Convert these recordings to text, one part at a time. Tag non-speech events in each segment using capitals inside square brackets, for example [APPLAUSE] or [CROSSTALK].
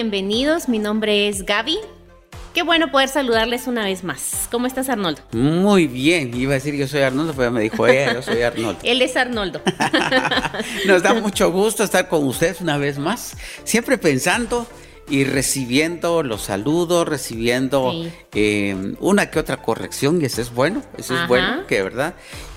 Bienvenidos. Mi nombre es Gaby. Qué bueno poder saludarles una vez más. ¿Cómo estás, Arnoldo? Muy bien. Iba a decir yo soy Arnoldo, pero me dijo ella, yo soy Arnoldo. [LAUGHS] Él es Arnoldo. [LAUGHS] Nos da mucho gusto estar con ustedes una vez más. Siempre pensando y recibiendo los saludos, recibiendo Sí. eh, una que otra corrección, y eso es bueno, eso Ajá. es bueno, que verdad.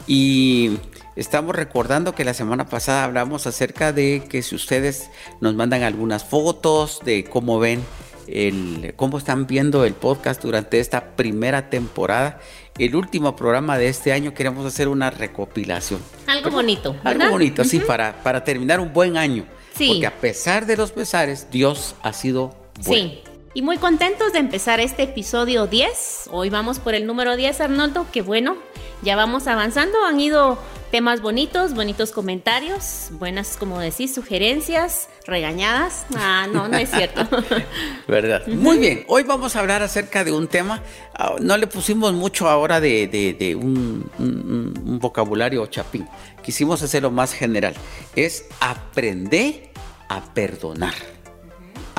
Y estamos recordando que la semana pasada hablamos acerca de que si ustedes nos mandan algunas fotos de cómo ven el, cómo están viendo el podcast durante esta primera temporada, el último programa de este año, queremos hacer una recopilación. Algo bonito. Algo bonito, sí, para, para terminar un buen año. Sí. Porque a pesar de los pesares, Dios ha sido bueno. Sí. Y muy contentos de empezar este episodio 10. Hoy vamos por el número 10, Arnoldo. Qué bueno. Ya vamos avanzando. Han ido temas bonitos, bonitos comentarios, buenas, como decís, sugerencias, regañadas. Ah, no, no es cierto. [LAUGHS] ¿Verdad? Muy bien, hoy vamos a hablar acerca de un tema, ah, no le pusimos mucho ahora de, de- de un, un- un vocabulario chapín, quisimos hacerlo más general, es aprender a perdonar,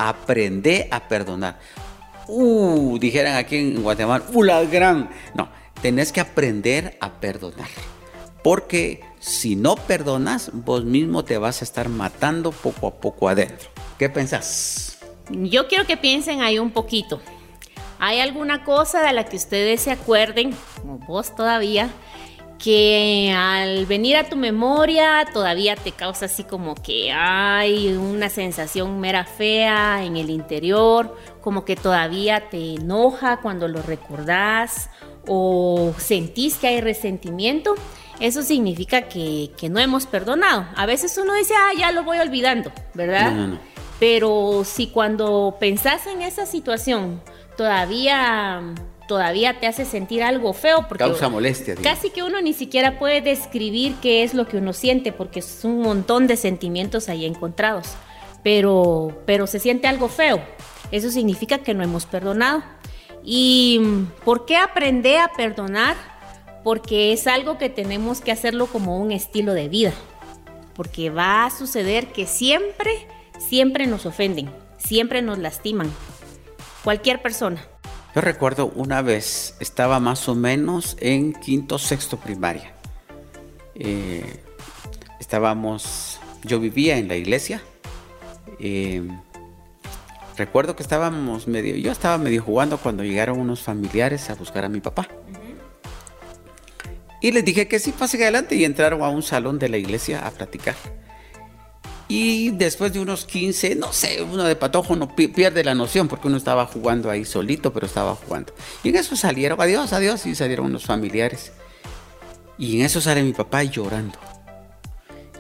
aprender a perdonar. Uh, dijeran aquí en Guatemala, uh, la gran. No, tenés que aprender a perdonar. Porque si no perdonas, vos mismo te vas a estar matando poco a poco adentro. ¿Qué pensás? Yo quiero que piensen ahí un poquito. ¿Hay alguna cosa de la que ustedes se acuerden, como vos todavía, que al venir a tu memoria todavía te causa así como que hay una sensación mera fea en el interior, como que todavía te enoja cuando lo recordás o sentís que hay resentimiento? Eso significa que, que no hemos perdonado. A veces uno dice, ah, ya lo voy olvidando, ¿verdad? No, no, no. Pero si cuando pensás en esa situación todavía, todavía te hace sentir algo feo, porque Causa molestia. digamos. casi que uno ni siquiera puede describir qué es lo que uno siente, porque es un montón de sentimientos ahí encontrados. Pero, pero se siente algo feo. Eso significa que no hemos perdonado. ¿Y por qué aprender a perdonar? Porque es algo que tenemos que hacerlo como un estilo de vida porque va a suceder que siempre, siempre nos ofenden, siempre nos lastiman. Cualquier persona. Yo recuerdo una vez, estaba más o menos en quinto, sexto primaria. Eh, estábamos, yo vivía en la iglesia. eh, recuerdo que estábamos medio, yo estaba medio jugando cuando llegaron unos familiares a buscar a mi papá. Y les dije que sí, pasen adelante y entraron a un salón de la iglesia a platicar. Y después de unos 15, no sé, uno de patojo no pi- pierde la noción porque uno estaba jugando ahí solito, pero estaba jugando. Y en eso salieron, adiós, adiós, y salieron unos familiares. Y en eso sale mi papá llorando.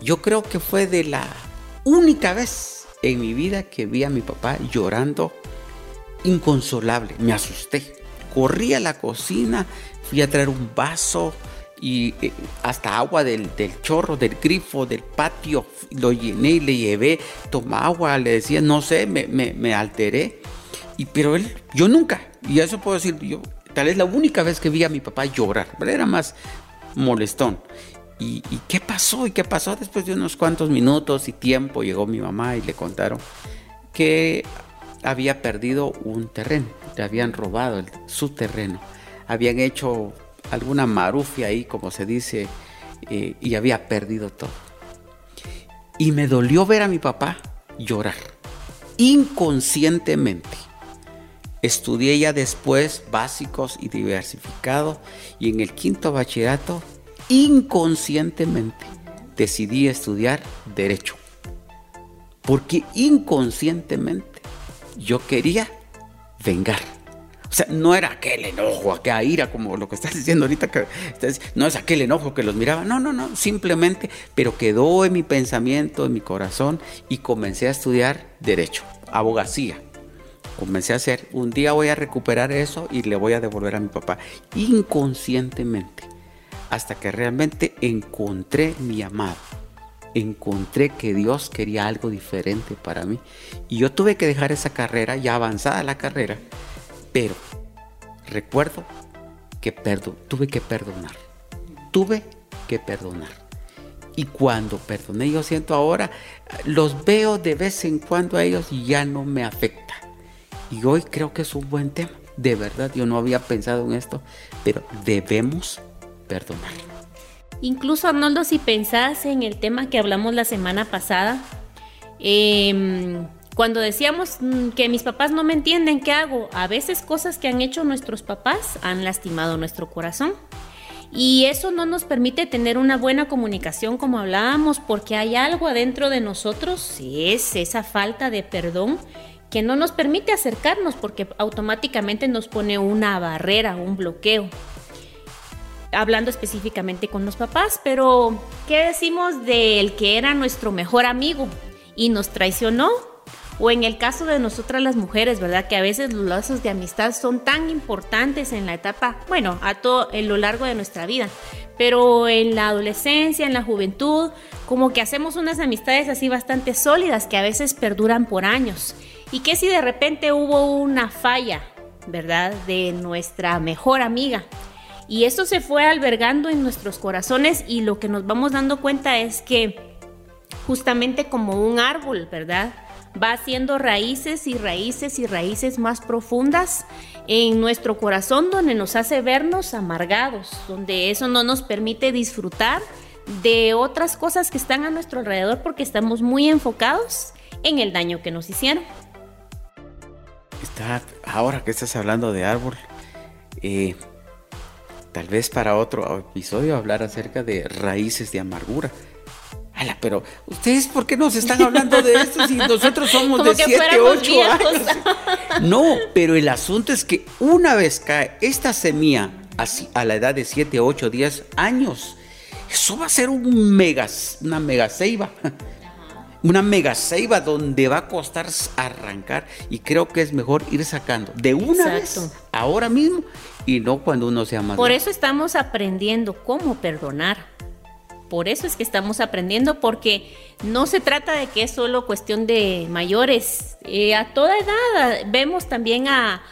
Yo creo que fue de la única vez en mi vida que vi a mi papá llorando inconsolable. Me asusté. Corrí a la cocina, fui a traer un vaso y eh, hasta agua del, del chorro, del grifo, del patio. Lo llené y le llevé, toma agua, le decía, no sé, me, me- alteré. Y, pero él, yo nunca, y eso puedo decir, yo, tal vez la única vez que vi a mi papá llorar, pero era más molestón. ¿Y, y qué pasó? ¿Y qué pasó? Después de unos cuantos minutos y tiempo llegó mi mamá y le contaron que había perdido un terreno, le habían robado el- su terreno, habían hecho alguna marufia ahí, como se dice, eh, y había perdido todo. Y me dolió ver a mi papá llorar, inconscientemente. Estudié ya después básicos y diversificado y en el quinto bachillerato, inconscientemente, decidí estudiar derecho. Porque inconscientemente yo quería vengar. O sea, no era aquel enojo, aquella ira, como lo que estás diciendo ahorita, no es aquel enojo que los miraba, no, no, no, simplemente, pero quedó en mi pensamiento, en mi corazón, y comencé a estudiar derecho, abogacía. Comencé a hacer, un día voy a recuperar eso y le voy a devolver a mi papá, inconscientemente, hasta que realmente encontré mi llamado. Encontré que Dios quería algo diferente para mí. Y yo tuve que dejar esa carrera, ya avanzada la carrera, pero recuerdo que perdo, tuve que perdonar. Tuve que perdonar. Y cuando perdoné, yo siento ahora, los veo de vez en cuando a ellos y ya no me afecta. Y hoy creo que es un buen tema. De verdad, yo no había pensado en esto, pero debemos perdonar. Incluso Arnoldo, si pensás en el tema que hablamos la semana pasada, em, cuando decíamos mm, que mis papás no me entienden, ¿qué hago? A veces cosas que han hecho nuestros papás han lastimado nuestro corazón. Y eso no nos permite tener una buena comunicación como hablábamos, porque hay algo adentro de nosotros, es esa falta de perdón, que no nos permite acercarnos porque automáticamente nos pone una barrera, un bloqueo. Hablando específicamente con los papás, pero ¿qué decimos del que era nuestro mejor amigo y nos traicionó? O en el caso de nosotras las mujeres, ¿verdad? Que a veces los lazos de amistad son tan importantes en la etapa, bueno, a todo en lo largo de nuestra vida, pero en la adolescencia, en la juventud, como que hacemos unas amistades así bastante sólidas que a veces perduran por años. ¿Y qué si de repente hubo una falla, ¿verdad? De nuestra mejor amiga. Y eso se fue albergando en nuestros corazones y lo que nos vamos dando cuenta es que justamente como un árbol, ¿verdad? Va haciendo raíces y raíces y raíces más profundas en nuestro corazón donde nos hace vernos amargados, donde eso no nos permite disfrutar de otras cosas que están a nuestro alrededor porque estamos muy enfocados en el daño que nos hicieron. Está, ahora que estás hablando de árbol, eh, tal vez para otro episodio hablar acerca de raíces de amargura pero ustedes, ¿por qué nos están hablando de esto si nosotros [LAUGHS] somos de 7, 8 años? No, pero el asunto es que una vez cae esta semilla así, a la edad de 7, 8, 10 años, eso va a ser un mega, una mega ceiba. Una mega ceiba donde va a costar arrancar y creo que es mejor ir sacando de una vez, ahora mismo y no cuando uno sea más. Por eso estamos aprendiendo cómo perdonar por eso es que estamos aprendiendo, porque no se trata de que es solo cuestión de mayores. Eh, a toda edad vemos también a,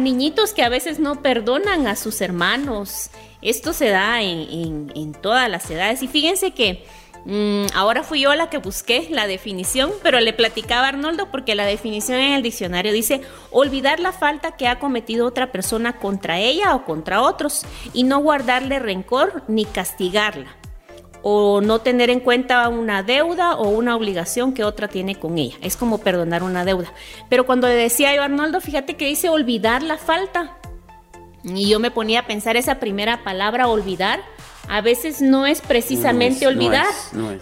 niñitos que a veces no perdonan a sus hermanos. Esto se da en, todas las edades. Y fíjense que mm, ahora fui yo la que busqué la definición, pero le platicaba a Arnoldo porque la definición en el diccionario dice olvidar la falta que ha cometido otra persona contra ella o contra otros y no guardarle rencor ni castigarla o no tener en cuenta una deuda o una obligación que otra tiene con ella. Es como perdonar una deuda. Pero cuando le decía yo Arnoldo, fíjate que dice olvidar la falta. Y yo me ponía a pensar esa primera palabra, olvidar, a veces no es precisamente olvidar,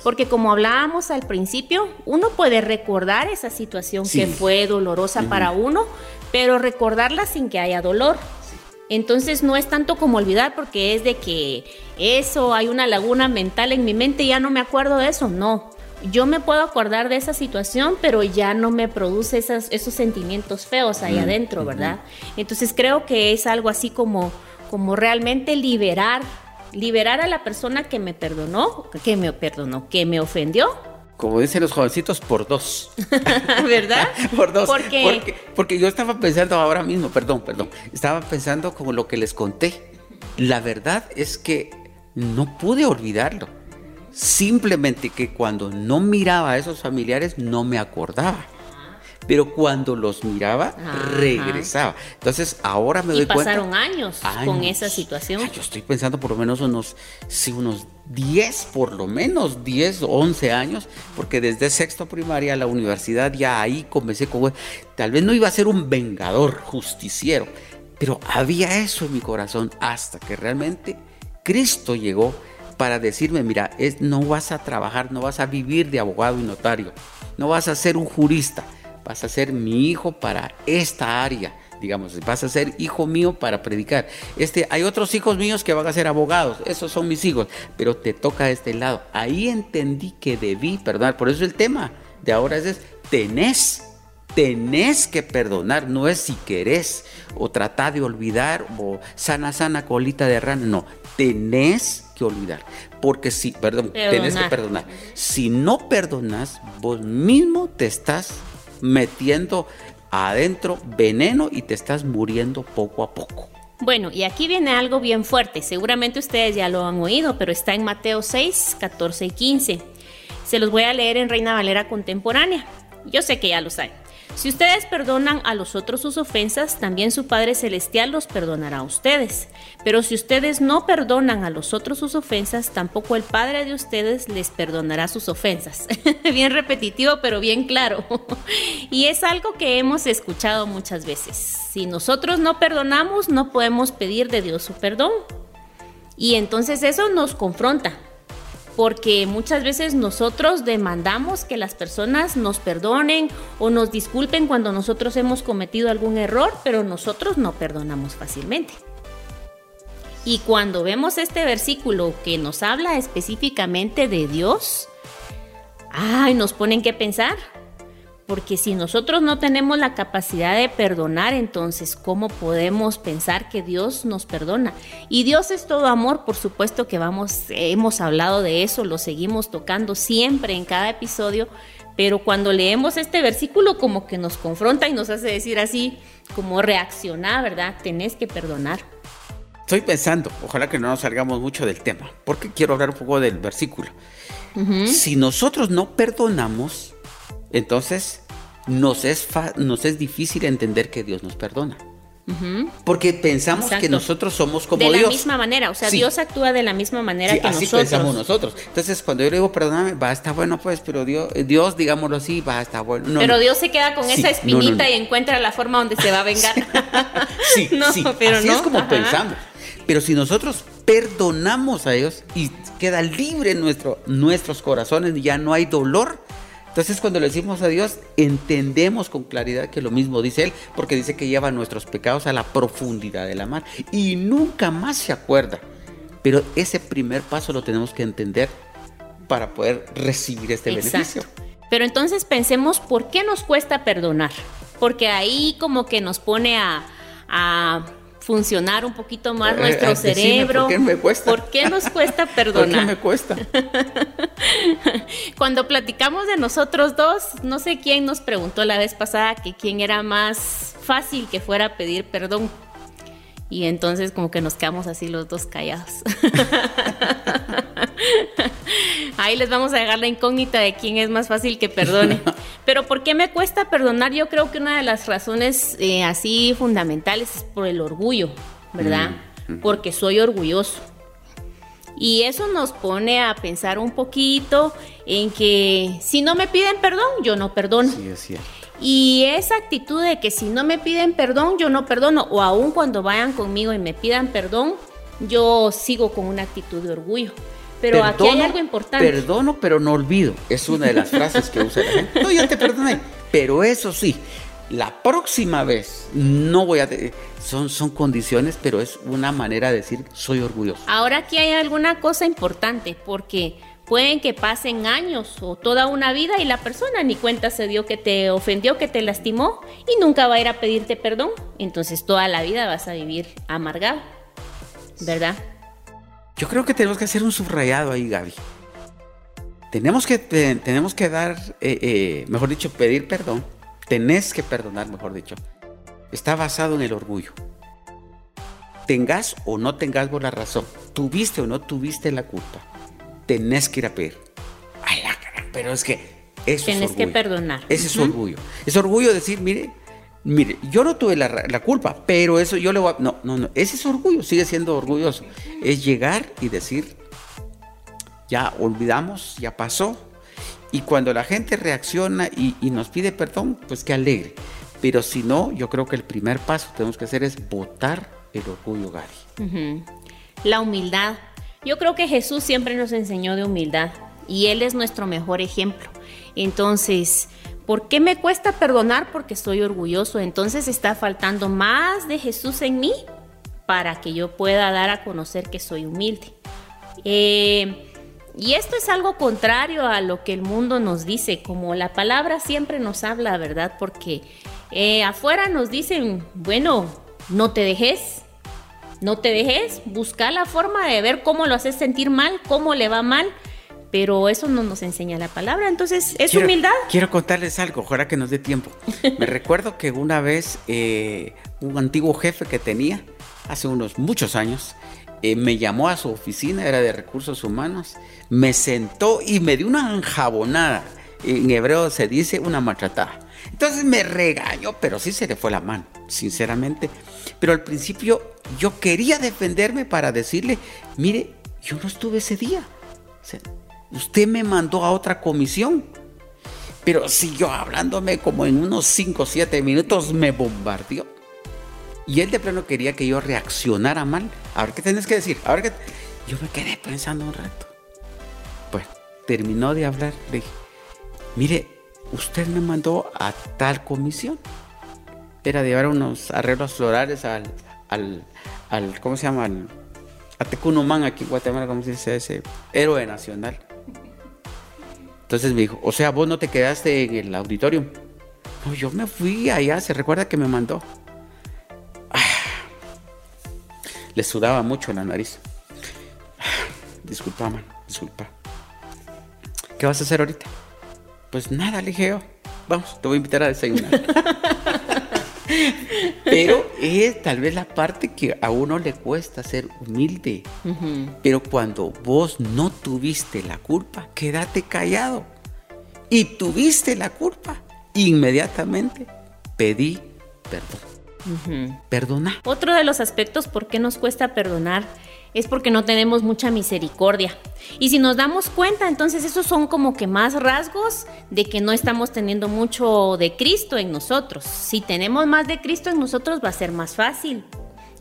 porque como hablábamos al principio, uno puede recordar esa situación que fue dolorosa para uno, pero recordarla sin que haya dolor. Entonces no es tanto como olvidar porque es de que eso, hay una laguna mental en mi mente ya no me acuerdo de eso. No, yo me puedo acordar de esa situación, pero ya no me produce esos sentimientos feos ahí mm, adentro, ¿verdad? Entonces creo que es algo así como, como realmente liberar, liberar a la persona que me perdonó, que me perdonó, que me ofendió como dicen los jovencitos, por dos. [LAUGHS] ¿Verdad? [LAUGHS] por dos. Porque, porque yo estaba pensando ahora mismo, perdón, perdón, estaba pensando como lo que les conté. La verdad es que no pude olvidarlo. Simplemente que cuando no miraba a esos familiares no me acordaba pero cuando los miraba, regresaba. Entonces, ahora me doy cuenta. pasaron años, con esa situación. yo estoy pensando por lo menos unos, sí, unos 10, por lo menos 10 o 11 años, porque desde sexto primaria a la universidad ya ahí comencé con. Tal vez no iba a ser un vengador justiciero, pero había eso en mi corazón hasta que realmente Cristo llegó para decirme, mira, no vas a trabajar, no vas a vivir de abogado y notario, no vas a ser un jurista, vas a ser mi hijo para esta área, digamos, vas a ser hijo mío para predicar. Este, hay otros hijos míos que van a ser abogados, esos son mis hijos, pero te toca este lado. Ahí entendí que debí perdonar, por eso el tema de ahora es, tenés, tenés que perdonar, no es si querés o tratar de olvidar o sana, sana colita de rana, no, tenés que olvidar. Porque si, perdón, tenés que perdonar. Si no perdonas, vos mismo te estás metiendo adentro veneno y te estás muriendo poco a poco. Bueno, y aquí viene algo bien fuerte. Seguramente ustedes ya lo han oído, pero está en Mateo 6, 14 y 15. Se los voy a leer en Reina Valera Contemporánea. Yo sé que ya lo saben. Si ustedes perdonan a los otros sus ofensas, también su Padre Celestial los perdonará a ustedes. Pero si ustedes no perdonan a los otros sus ofensas, tampoco el Padre de ustedes les perdonará sus ofensas. [LAUGHS] bien repetitivo, pero bien claro. [LAUGHS] y es algo que hemos escuchado muchas veces. Si nosotros no perdonamos, no podemos pedir de Dios su perdón. Y entonces eso nos confronta, porque muchas veces nosotros demandamos que las personas nos perdonen o nos disculpen cuando nosotros hemos cometido algún error, pero nosotros no perdonamos fácilmente. Y cuando vemos este versículo que nos habla específicamente de Dios, ay, nos ponen que pensar, porque si nosotros no tenemos la capacidad de perdonar, entonces, ¿cómo podemos pensar que Dios nos perdona? Y Dios es todo amor, por supuesto que vamos, hemos hablado de eso, lo seguimos tocando siempre en cada episodio, pero cuando leemos este versículo como que nos confronta y nos hace decir así, como reaccionar, ¿verdad? Tenés que perdonar. Estoy pensando, ojalá que no nos salgamos mucho del tema, porque quiero hablar un poco del versículo. Si nosotros no perdonamos, entonces nos es, nos es difícil entender que Dios nos perdona. Porque pensamos que nosotros somos como Dios. De la misma manera, o sea, Dios actúa de la misma manera que así nosotros. pensamos nosotros. Entonces, cuando yo le digo perdóname, va, a estar bueno, pues, pero Dios, Dios digámoslo así, va, a estar bueno. pero Dios se queda con esa espinita y encuentra la forma donde se va a vengar. sí, [LAUGHS] sí, pero así es como pensamos. Pero si nosotros perdonamos a Dios y queda libre nuestro, nuestros corazones, ya no hay dolor, entonces cuando le decimos a Dios, entendemos con claridad que lo mismo dice Él, porque dice que lleva nuestros pecados a la profundidad de la mar y nunca más se acuerda. Pero ese primer paso lo tenemos que entender para poder recibir este beneficio. Pero entonces pensemos por qué nos cuesta perdonar, porque ahí como que nos pone a, a funcionar un poquito más eh, nuestro eh, cerebro. ¿Por qué me cuesta? ¿Por qué nos cuesta [LAUGHS] perdonar? ¿Por qué me cuesta? [LAUGHS] Cuando platicamos de nosotros dos, no sé quién nos preguntó la vez pasada que quién era más fácil que fuera a pedir perdón. Y entonces como que nos quedamos así los dos callados. [LAUGHS] Ahí les vamos a dejar la incógnita de quién es más fácil que perdone. [LAUGHS] Pero ¿por qué me cuesta perdonar? Yo creo que una de las razones eh, así fundamentales es por el orgullo, ¿verdad? Mm, Porque soy orgulloso. Y eso nos pone a pensar un poquito en que si no me piden perdón, yo no perdono. Sí, es Y esa actitud de que si no me piden perdón, yo no perdono, o aun cuando vayan conmigo y me pidan perdón, yo sigo con una actitud de orgullo. Pero aquí hay algo importante. Perdono, pero no olvido. Es una de las frases que usa la gente. No, ya te perdoné. Pero eso sí, la próxima vez no voy a... Son, son condiciones, pero es una manera de decir soy orgulloso. Ahora aquí hay alguna cosa importante, porque pueden que pasen años o toda una vida y la persona ni cuenta se dio que te ofendió, que te lastimó y nunca va a ir a pedirte perdón. Entonces toda la vida vas a vivir amargado, ¿verdad? Yo creo que tenemos que hacer un subrayado ahí, Gaby. Tenemos que, tenemos que dar, eh, eh, mejor dicho, pedir perdón. Tenés que perdonar, mejor dicho. Está basado en el orgullo. Tengas o no tengas por la razón, tuviste o no tuviste la culpa, tenés que ir a pedir. Ay, pero es que eso Tenés es que perdonar. Ese es orgullo. Es orgullo decir, mire, Mire, yo no tuve la, culpa, pero eso yo le voy a... No, no, no, ese es orgullo, sigue siendo orgulloso. Es llegar y decir, ya olvidamos, ya pasó. Y cuando la gente reacciona y, nos pide perdón, pues que alegre. Pero si no, yo creo que el primer paso que tenemos que hacer es votar el orgullo, Gary. La humildad. Yo creo que Jesús siempre nos enseñó de humildad y Él es nuestro mejor ejemplo. Entonces, ¿Por qué me cuesta perdonar? Porque soy orgulloso. Entonces está faltando más de Jesús en mí para que yo pueda dar a conocer que soy humilde. Eh, y esto es algo contrario a lo que el mundo nos dice, como la palabra siempre nos habla, ¿verdad? Porque eh, afuera nos dicen, bueno, no te dejes, no te dejes, busca la forma de ver cómo lo haces sentir mal, cómo le va mal pero eso no nos enseña la palabra, entonces es humildad. Quiero contarles algo, ojalá que nos dé tiempo. Me [LAUGHS] recuerdo que una vez eh, un antiguo jefe que tenía hace unos muchos años, eh, me llamó a su oficina, era de recursos humanos, me sentó y me dio una enjabonada. En hebreo se dice una maltratada. Entonces me regañó, pero sí se le fue la mano, sinceramente. Pero al principio yo quería defenderme para decirle, mire, yo no estuve ese día. Usted me mandó a otra comisión. Pero siguió hablándome como en unos 5 o 7 minutos, me bombardeó. Y él de plano quería que yo reaccionara mal. A ver qué tenés que decir. A ver. Yo me quedé pensando un rato. Pues terminó de hablar. Le dije, mire, usted me mandó a tal comisión. Era llevar unos arreglos florales al, al, al ¿cómo se llama? Al, a Tecunumán aquí en Guatemala, ¿cómo se dice ese? Héroe nacional. Entonces me dijo, o sea, vos no te quedaste en el auditorio. No, yo me fui allá, se recuerda que me mandó. Le sudaba mucho la nariz. Disculpa, man, disculpa. ¿Qué vas a hacer ahorita? Pues nada, le dije yo. Vamos, te voy a invitar a desayunar. [LAUGHS] Pero es tal vez la parte que a uno le cuesta ser humilde. Pero cuando vos no tuviste la culpa, quédate callado. Y tuviste la culpa, inmediatamente pedí perdón. Perdona. Otro de los aspectos por qué nos cuesta perdonar es porque no tenemos mucha misericordia. Y si nos damos cuenta, entonces esos son como que más rasgos de que no estamos teniendo mucho de Cristo en nosotros. Si tenemos más de Cristo en nosotros va a ser más fácil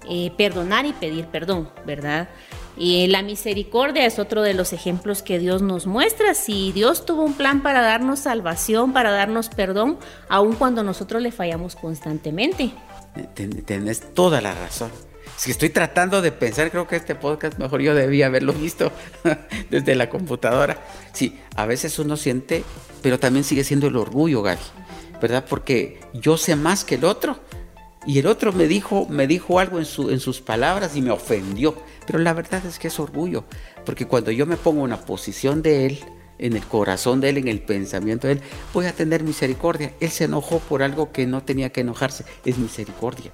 eh, perdonar y pedir perdón, ¿verdad? La misericordia es otro de los ejemplos que Dios nos muestra. Si Dios tuvo un plan para darnos salvación, para darnos perdón, aun cuando nosotros le fallamos constantemente. Tienes toda la razón. Si estoy tratando de pensar, creo que este podcast mejor yo debía haberlo [LAUGHS] visto desde la computadora. Sí, a veces uno siente, pero también sigue siendo el orgullo, Gaby, ¿verdad? Porque yo sé más que el otro. Y el otro me dijo, me dijo algo en, su, en sus palabras y me ofendió. Pero la verdad es que es orgullo. Porque cuando yo me pongo en una posición de él, en el corazón de Él, en el pensamiento de Él, voy a tener misericordia. Él se enojó por algo que no tenía que enojarse, es misericordia.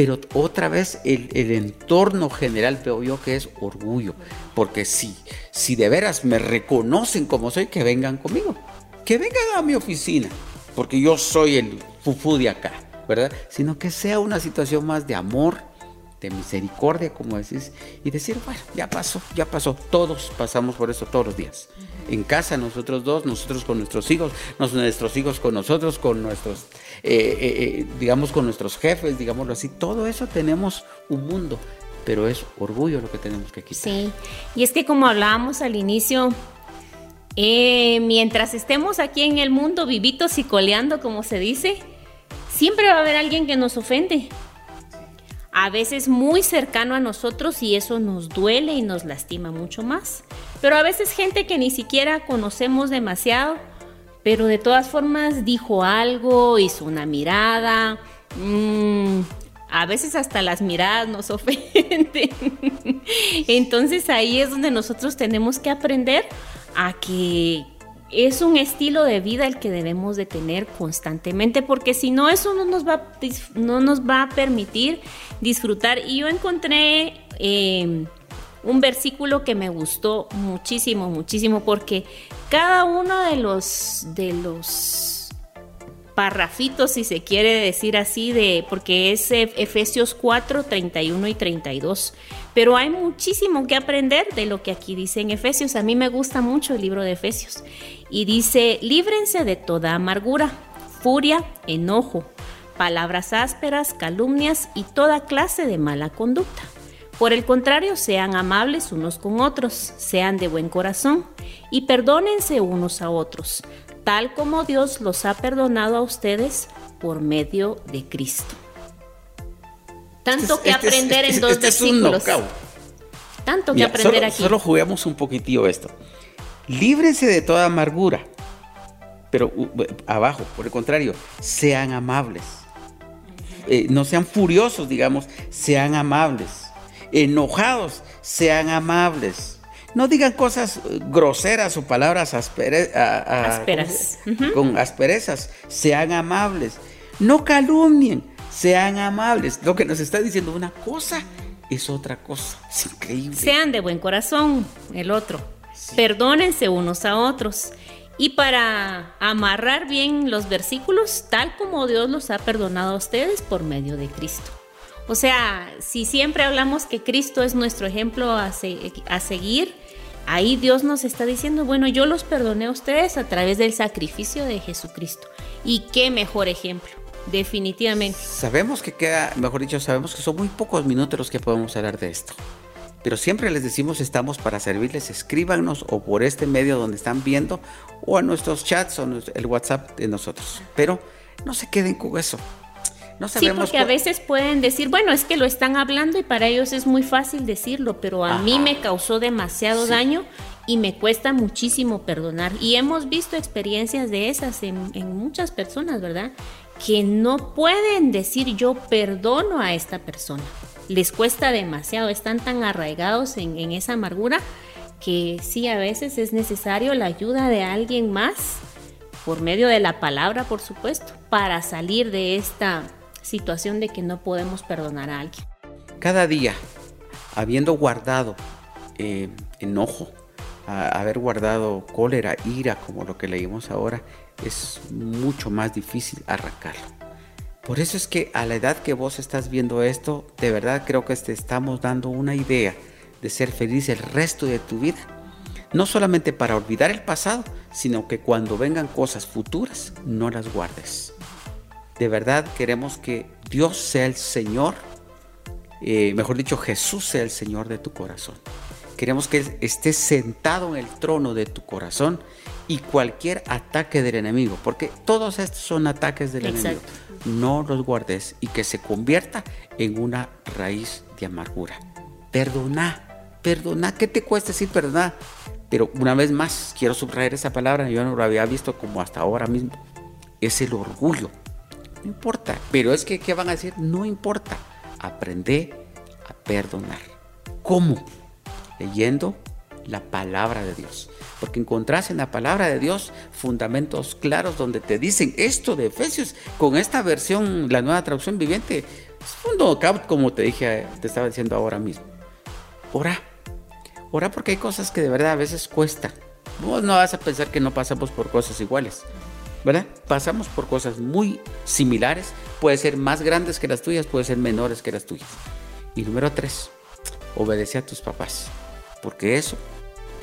Pero otra vez el, entorno general veo yo que es orgullo, porque si, si de veras me reconocen como soy, que vengan conmigo, que vengan a mi oficina, porque yo soy el fufú de acá, ¿verdad? Sino que sea una situación más de amor, de misericordia, como decís, y decir, bueno, ya pasó, ya pasó, todos pasamos por eso todos los días en casa, nosotros dos, nosotros con nuestros hijos, nuestros hijos con nosotros, con nuestros, eh, eh, eh, digamos, con nuestros jefes, digámoslo así. Todo eso tenemos un mundo, pero es orgullo lo que tenemos que quitar. Sí, y es que como hablábamos al inicio, mientras estemos aquí en el mundo vivitos y coleando, como se dice, siempre va a haber alguien que nos ofende a veces muy cercano a nosotros y eso nos duele y nos lastima mucho más. Pero a veces gente que ni siquiera conocemos demasiado, pero de todas formas dijo algo, hizo una mirada. Mm, a veces hasta las miradas nos [LAUGHS] ofenden. Entonces ahí es donde nosotros tenemos que aprender a que es un estilo de vida el que debemos de tener constantemente, porque si no, eso no nos va, no nos va a permitir disfrutar. Y yo encontré em, un versículo que me gustó muchísimo, muchísimo, porque cada uno de los, de los parrafitos, si se quiere decir así, de, porque es Efesios 4, 31 y 32. Pero hay muchísimo que aprender de lo que aquí dice en Efesios. A mí me gusta mucho el libro de Efesios. Y dice, líbrense de toda amargura, furia, enojo, palabras ásperas, calumnias y toda clase de mala conducta. Por el contrario, sean amables unos con otros, sean de buen corazón y perdónense unos a otros, tal como Dios los ha perdonado a ustedes por medio de Cristo. Tanto este que este aprender en dos este versículos. Tanto que aprender aquí. Solo juguemos un poquitillo esto. Líbrense de toda amargura. Pero abajo, por el contrario, sean amables. Eh, no sean furiosos, digamos, sean amables. Enojados, sean amables. No digan cosas eh, groseras o palabras asperas. Con asperezas. Sean amables. No calumnien sean amables. Lo que nos está diciendo una cosa es otra cosa. Es increíble. Sean de buen corazón, el otro. Perdónense unos a otros. Y para amarrar bien los versículos, tal como Dios los ha perdonado a ustedes por medio de Cristo. O sea, si siempre hablamos que Cristo es nuestro ejemplo a, a seguir, ahí Dios nos está diciendo, bueno, yo los perdoné a ustedes a través del sacrificio de Jesucristo. Y qué mejor ejemplo, definitivamente. Sabemos que queda, mejor dicho, sabemos que son muy pocos minutos los que podemos hablar de esto. Pero siempre les decimos estamos para servirles, escríbanos o por este medio donde están viendo o a nuestros chats o el WhatsApp de nosotros. Pero no se queden con eso. No sí, porque a veces pueden decir, bueno, es que lo están hablando y para ellos es muy fácil decirlo, pero a mí me causó demasiado daño y me cuesta muchísimo perdonar. Y hemos visto experiencias de esas en, en muchas personas, ¿verdad? Que no pueden decir yo perdono a esta persona les cuesta demasiado, están tan arraigados en, esa amargura que sí, a veces es necesario la ayuda de alguien más, por medio de la palabra, por supuesto, para salir de esta situación de que no podemos perdonar a alguien. Cada día, habiendo guardado eh, enojo, haber guardado cólera, ira, como lo que leímos ahora, es mucho más difícil arrancarlo. Por eso es que a la edad que vos estás viendo esto, de verdad creo que te estamos dando una idea de ser feliz el resto de tu vida. No solamente para olvidar el pasado, sino que cuando vengan cosas futuras, no las guardes. De verdad queremos que Dios sea el Señor, eh, mejor dicho, Jesús sea el Señor de tu corazón. Queremos que Él esté sentado en el trono de tu corazón y cualquier ataque del enemigo, porque todos estos son ataques del enemigo no los guardes y que se convierta en una raíz de amargura. Perdona, perdona, ¿qué te cuesta decir perdona? Pero una vez más, quiero subrayar esa palabra, yo no lo había visto como hasta ahora mismo. Es el orgullo. No importa, pero es que, ¿qué van a decir? No importa. Aprende a perdonar. ¿Cómo? Leyendo la palabra de Dios. Porque encontrás en la palabra de Dios fundamentos claros donde te dicen esto de Efesios con esta versión, la nueva traducción viviente. Es un knockout como te dije, te estaba diciendo ahora mismo. Ora. Ora porque hay cosas que de verdad a veces cuesta. Vos no vas a pensar que no pasamos por cosas iguales. ¿verdad? Pasamos por cosas muy similares, puede ser más grandes que las tuyas, puede ser menores que las tuyas. Y número tres, obedece a tus papás porque eso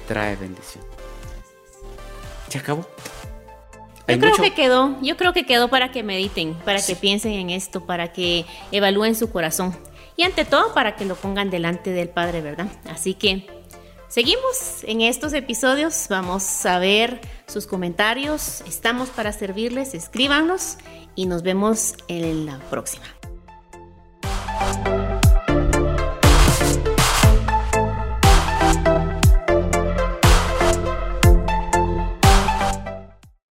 trae bendición. ¿Se acabó? Yo creo que quedó, yo creo que quedó para que mediten, para que piensen en esto, para que evalúen su corazón y ante todo para que lo pongan delante del Padre, ¿verdad? Así que seguimos en estos episodios, vamos a ver sus comentarios, estamos para servirles, escríbanos y nos vemos en la próxima.